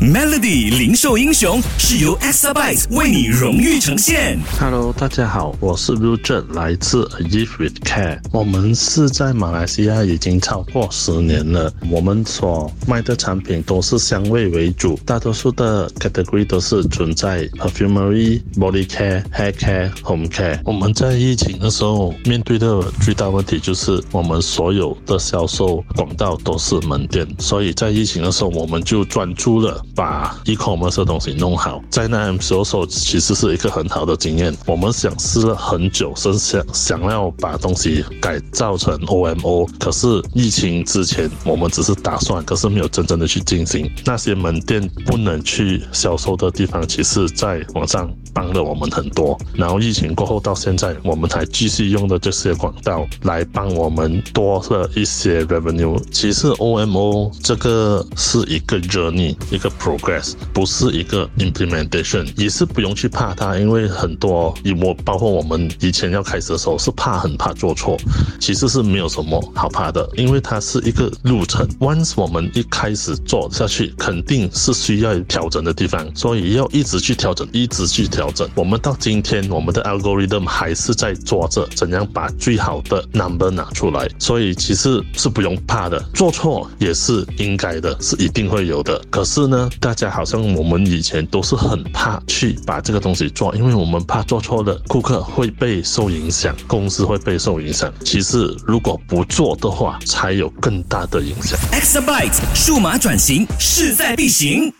Melody 零售英雄是由 Exabyte 为你荣誉呈现。Hello，大家好，我是 r u j e 来自 A Gift with Care。我们是在马来西亚已经超过十年了。我们所卖的产品都是香味为主，大多数的 category 都是存在 perfumery、body care、hair care、home care。我们在疫情的时候面对的最大问题就是我们所有的销售管道都是门店，所以在疫情的时候我们就专注了把 e-commerce 的东西弄好。在那销售其实是一个很好的经验。我们想试了很久，是想想要把东西改造成 OMO，可是疫情之前我们只是打算，可是没有真正的去进行。那些门店不能去销售的地方，其实在网上帮了我们很多。然后疫情过后到现在，我们才继续用的这些管道来帮我们多了一些 revenue。其实 OMO 这个是一个 journey，一个 progress，不是一个 implementation，也是不用去怕它，因为很多以我包括我们以前要开始的时候是怕很怕做错，其实是没有什么好怕的，因为它是一个路程。Once 我们一开始做下去，肯定是需要调整的地方，所以要一直去调整，一直去调整。我们到今天，我们的 algorithm 还是在做着怎样把最好的 number 拿出来，所以其实是不用怕的，做错也是应该的，是一定会有的。可是呢，大家好像我们以前都是很怕去把这个东西做，因为我们怕做错了，顾客会被受影响，公司会被受影响。其实如果不做的话，才有更大的影响。Exabyte 数码转型势在必行。